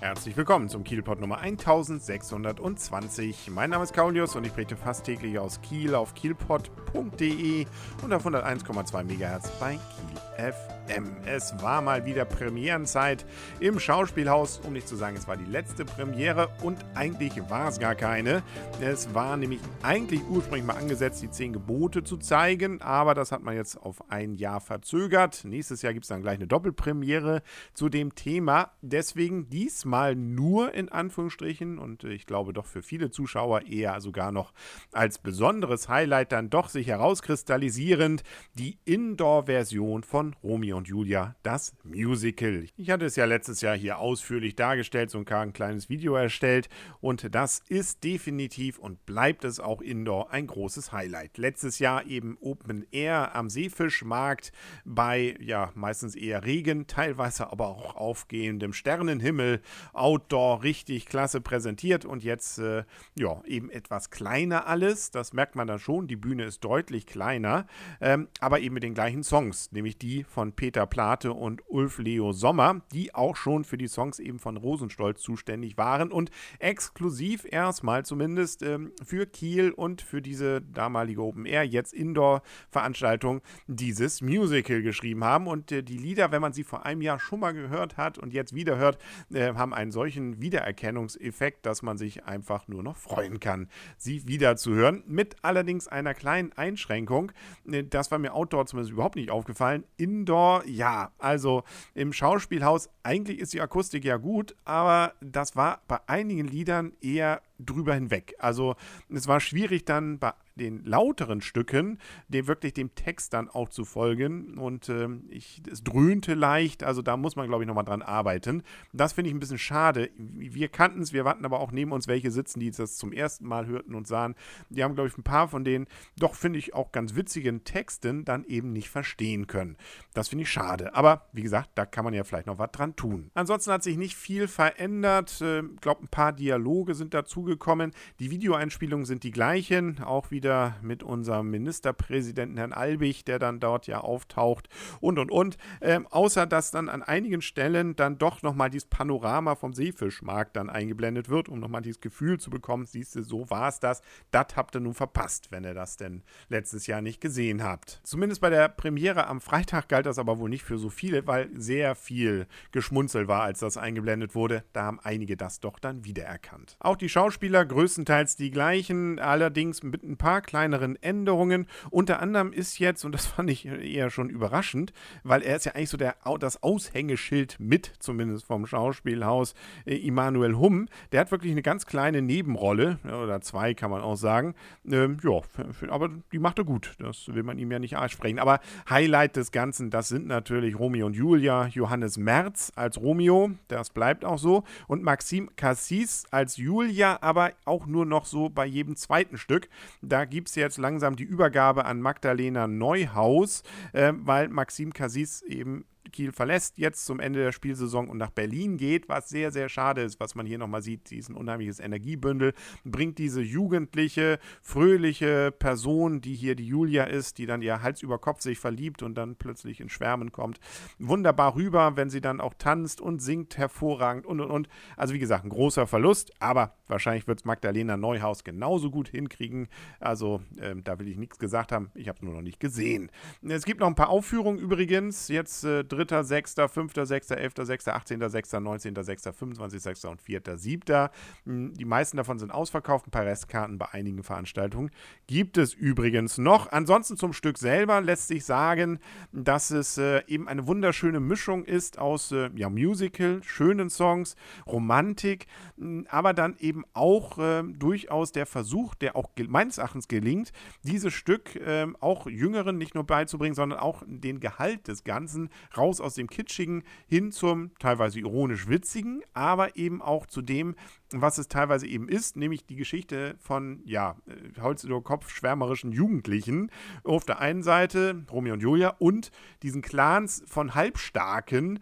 Herzlich willkommen zum Kielpot Nummer 1620. Mein Name ist Kaulius und ich berichte fast täglich aus Kiel auf kielpot.de und auf 101,2 MHz bei Kiel FM. Es war mal wieder Premierenzeit im Schauspielhaus, um nicht zu sagen, es war die letzte Premiere und eigentlich war es gar keine. Es war nämlich eigentlich ursprünglich mal angesetzt, die zehn Gebote zu zeigen, aber das hat man jetzt auf ein Jahr verzögert. Nächstes Jahr gibt es dann gleich eine Doppelpremiere zu dem Thema. Deswegen diesmal nur in Anführungsstrichen und ich glaube doch für viele Zuschauer eher sogar noch als besonderes Highlight dann doch sich herauskristallisierend die Indoor-Version von Romeo und Julia, das Musical. Ich hatte es ja letztes Jahr hier ausführlich dargestellt, so ein kleines Video erstellt und das ist definitiv und bleibt es auch Indoor ein großes Highlight. Letztes Jahr eben Open Air am Seefischmarkt bei ja meistens eher Regen, teilweise aber auch aufgehendem Sternenhimmel, Outdoor richtig klasse präsentiert und jetzt äh, ja eben etwas kleiner alles, das merkt man dann schon, die Bühne ist deutlich kleiner, ähm, aber eben mit den gleichen Songs, nämlich die von Peter Plate und Ulf Leo Sommer, die auch schon für die Songs eben von Rosenstolz zuständig waren und exklusiv erstmal zumindest ähm, für Kiel und für diese damalige Open Air, jetzt Indoor-Veranstaltung, dieses Musical geschrieben haben. Und äh, die Lieder, wenn man sie vor einem Jahr schon mal gehört hat und jetzt wieder hört, äh, haben einen solchen Wiedererkennungseffekt, dass man sich einfach nur noch freuen kann, sie wieder zu hören. Mit allerdings einer kleinen Einschränkung. Äh, das war mir outdoor zumindest überhaupt nicht aufgefallen. Indoor, ja, also im Schauspielhaus, eigentlich ist die Akustik ja gut, aber das war bei einigen Liedern eher drüber hinweg. Also es war schwierig dann bei den lauteren Stücken, dem wirklich dem Text dann auch zu folgen. Und äh, ich, es dröhnte leicht, also da muss man, glaube ich, nochmal dran arbeiten. Das finde ich ein bisschen schade. Wir kannten es, wir warten aber auch neben uns welche sitzen, die das zum ersten Mal hörten und sahen. Die haben, glaube ich, ein paar von den doch, finde ich, auch ganz witzigen Texten dann eben nicht verstehen können. Das finde ich schade. Aber wie gesagt, da kann man ja vielleicht noch was dran tun. Ansonsten hat sich nicht viel verändert. Ich äh, glaube, ein paar Dialoge sind dazugekommen. Die Videoeinspielungen sind die gleichen. Auch wieder wieder mit unserem Ministerpräsidenten Herrn Albig, der dann dort ja auftaucht und und und. Ähm, außer dass dann an einigen Stellen dann doch nochmal dieses Panorama vom Seefischmarkt dann eingeblendet wird, um nochmal dieses Gefühl zu bekommen, siehst du, so war es das. Das habt ihr nun verpasst, wenn ihr das denn letztes Jahr nicht gesehen habt. Zumindest bei der Premiere am Freitag galt das aber wohl nicht für so viele, weil sehr viel Geschmunzel war, als das eingeblendet wurde. Da haben einige das doch dann wiedererkannt. Auch die Schauspieler größtenteils die gleichen, allerdings mit ein paar kleineren Änderungen. Unter anderem ist jetzt, und das fand ich eher schon überraschend, weil er ist ja eigentlich so der, das Aushängeschild mit, zumindest vom Schauspielhaus, äh, Immanuel Humm. Der hat wirklich eine ganz kleine Nebenrolle, oder zwei kann man auch sagen. Ähm, ja, aber die macht er gut. Das will man ihm ja nicht ansprechen. Aber Highlight des Ganzen, das sind natürlich Romeo und Julia, Johannes Merz als Romeo, das bleibt auch so, und Maxim Cassis als Julia, aber auch nur noch so bei jedem zweiten Stück. Da gibt es jetzt langsam die Übergabe an Magdalena Neuhaus, äh, weil Maxim Cassis eben Kiel verlässt, jetzt zum Ende der Spielsaison und nach Berlin geht, was sehr, sehr schade ist, was man hier nochmal sieht. Sie ist ein unheimliches Energiebündel, bringt diese jugendliche, fröhliche Person, die hier die Julia ist, die dann ihr Hals über Kopf sich verliebt und dann plötzlich in Schwärmen kommt, wunderbar rüber, wenn sie dann auch tanzt und singt hervorragend und und und. Also wie gesagt, ein großer Verlust, aber wahrscheinlich wird es Magdalena Neuhaus genauso gut hinkriegen. Also äh, da will ich nichts gesagt haben, ich habe es nur noch nicht gesehen. Es gibt noch ein paar Aufführungen übrigens, jetzt äh, 3., 6., 5., 6., 11., 6., 18., 6., 19., 6., 25., 6. und 4., 7. Hm, die meisten davon sind ausverkauft, ein paar Restkarten bei einigen Veranstaltungen gibt es übrigens noch. Ansonsten zum Stück selber lässt sich sagen, dass es äh, eben eine wunderschöne Mischung ist aus äh, ja, Musical, schönen Songs, Romantik, hm, aber dann eben auch äh, durchaus der Versuch, der auch meines Erachtens gelingt, dieses Stück ähm, auch Jüngeren nicht nur beizubringen, sondern auch den Gehalt des Ganzen raus aus dem Kitschigen hin zum teilweise ironisch witzigen, aber eben auch zu dem, was es teilweise eben ist, nämlich die Geschichte von, ja, äh, Holz über Kopf schwärmerischen Jugendlichen auf der einen Seite, Romeo und Julia, und diesen Clans von Halbstarken,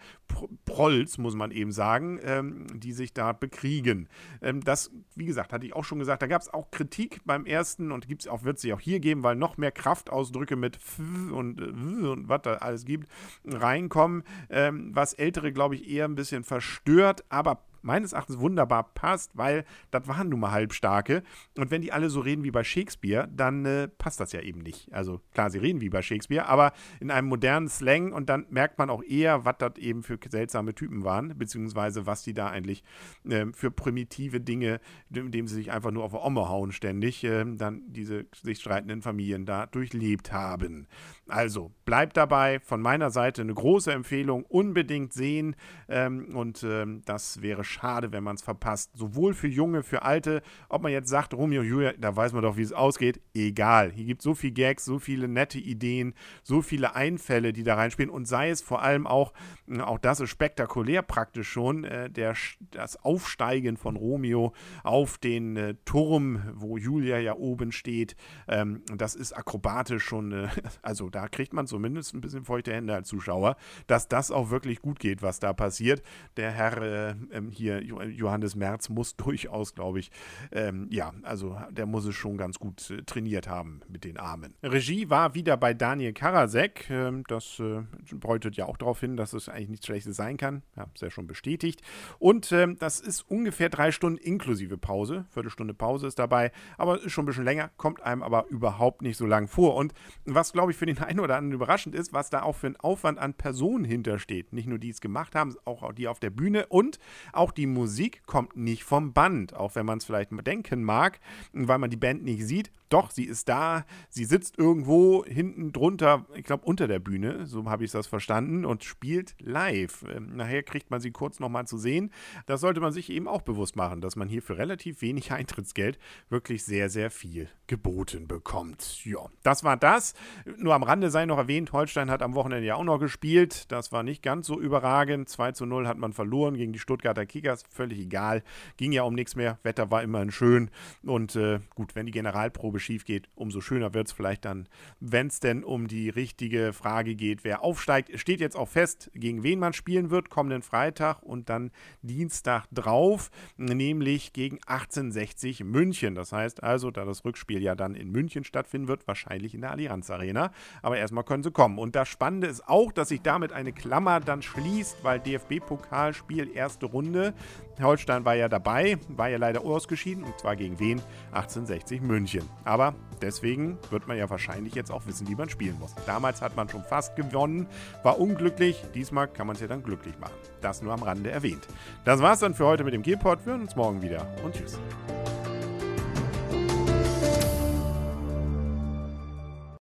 Prolls, muss man eben sagen, ähm, die sich da bekriegen. Ähm, das, wie gesagt, hatte ich auch schon gesagt, da gab es auch Kritik beim ersten und gibt's auch, wird es auch hier geben, weil noch mehr Kraftausdrücke mit F und, äh, und was da alles gibt, reinkommen, ähm, was Ältere, glaube ich, eher ein bisschen verstört, aber meines Erachtens wunderbar passt, weil das waren nun mal Halbstarke. Und wenn die alle so reden wie bei Shakespeare, dann äh, passt das ja eben nicht. Also klar, sie reden wie bei Shakespeare, aber in einem modernen Slang und dann merkt man auch eher, was das eben für seltsame Typen waren, beziehungsweise was die da eigentlich äh, für primitive Dinge, indem sie sich einfach nur auf Omme hauen ständig, äh, dann diese sich streitenden Familien da durchlebt haben. Also bleibt dabei, von meiner Seite eine große Empfehlung, unbedingt sehen ähm, und ähm, das wäre schade, wenn man es verpasst. Sowohl für Junge, für Alte, ob man jetzt sagt, Romeo Julia, da weiß man doch, wie es ausgeht, egal. Hier gibt es so viele Gags, so viele nette Ideen, so viele Einfälle, die da reinspielen und sei es vor allem auch, äh, auch das ist spektakulär praktisch schon, äh, der, das Aufsteigen von Romeo auf den äh, Turm, wo Julia ja oben steht, ähm, das ist akrobatisch schon, äh, also da kriegt man zumindest ein bisschen feuchte Hände als Zuschauer, dass das auch wirklich gut geht, was da passiert. Der Herr äh, ähm, hier, Johannes Merz, muss durchaus, glaube ich, ähm, ja, also der muss es schon ganz gut äh, trainiert haben mit den Armen. Regie war wieder bei Daniel Karasek. Ähm, das äh, deutet ja auch darauf hin, dass es eigentlich nichts Schlechtes sein kann. Ja, ist ja schon bestätigt. Und ähm, das ist ungefähr drei Stunden inklusive Pause. Viertelstunde Pause ist dabei, aber ist schon ein bisschen länger, kommt einem aber überhaupt nicht so lang vor. Und was, glaube ich, für den einen oder anderen überraschend ist, was da auch für ein Aufwand an Personen hintersteht. Nicht nur die es gemacht haben, auch die auf der Bühne und auch die Musik kommt nicht vom Band, auch wenn man es vielleicht denken mag, weil man die Band nicht sieht. Doch, sie ist da, sie sitzt irgendwo hinten drunter, ich glaube unter der Bühne, so habe ich das verstanden, und spielt live. Ähm, nachher kriegt man sie kurz nochmal zu sehen. Das sollte man sich eben auch bewusst machen, dass man hier für relativ wenig Eintrittsgeld wirklich sehr, sehr viel geboten bekommt. Ja, das war das. Nur am Rande sei noch erwähnt, Holstein hat am Wochenende ja auch noch gespielt. Das war nicht ganz so überragend. 2 zu 0 hat man verloren gegen die Stuttgarter Kickers. Völlig egal. Ging ja um nichts mehr. Wetter war immerhin schön. Und äh, gut, wenn die Generalprobe schief geht, umso schöner wird es vielleicht dann, wenn es denn um die richtige Frage geht, wer aufsteigt. Steht jetzt auch fest, gegen wen man spielen wird, kommenden Freitag und dann Dienstag drauf, nämlich gegen 1860 München. Das heißt also, da das Rückspiel ja dann in München stattfinden wird, wahrscheinlich in der Allianz Arena. Aber erstmal können sie kommen. Und das Spannende ist auch, dass sich damit eine Klammer dann schließt, weil DFB-Pokalspiel erste Runde. Holstein war ja dabei, war ja leider ausgeschieden und zwar gegen wen? 1860 München. Aber deswegen wird man ja wahrscheinlich jetzt auch wissen, wie man spielen muss. Damals hat man schon fast gewonnen, war unglücklich. Diesmal kann man es ja dann glücklich machen. Das nur am Rande erwähnt. Das war's dann für heute mit dem Gearpod. Wir hören uns morgen wieder und tschüss.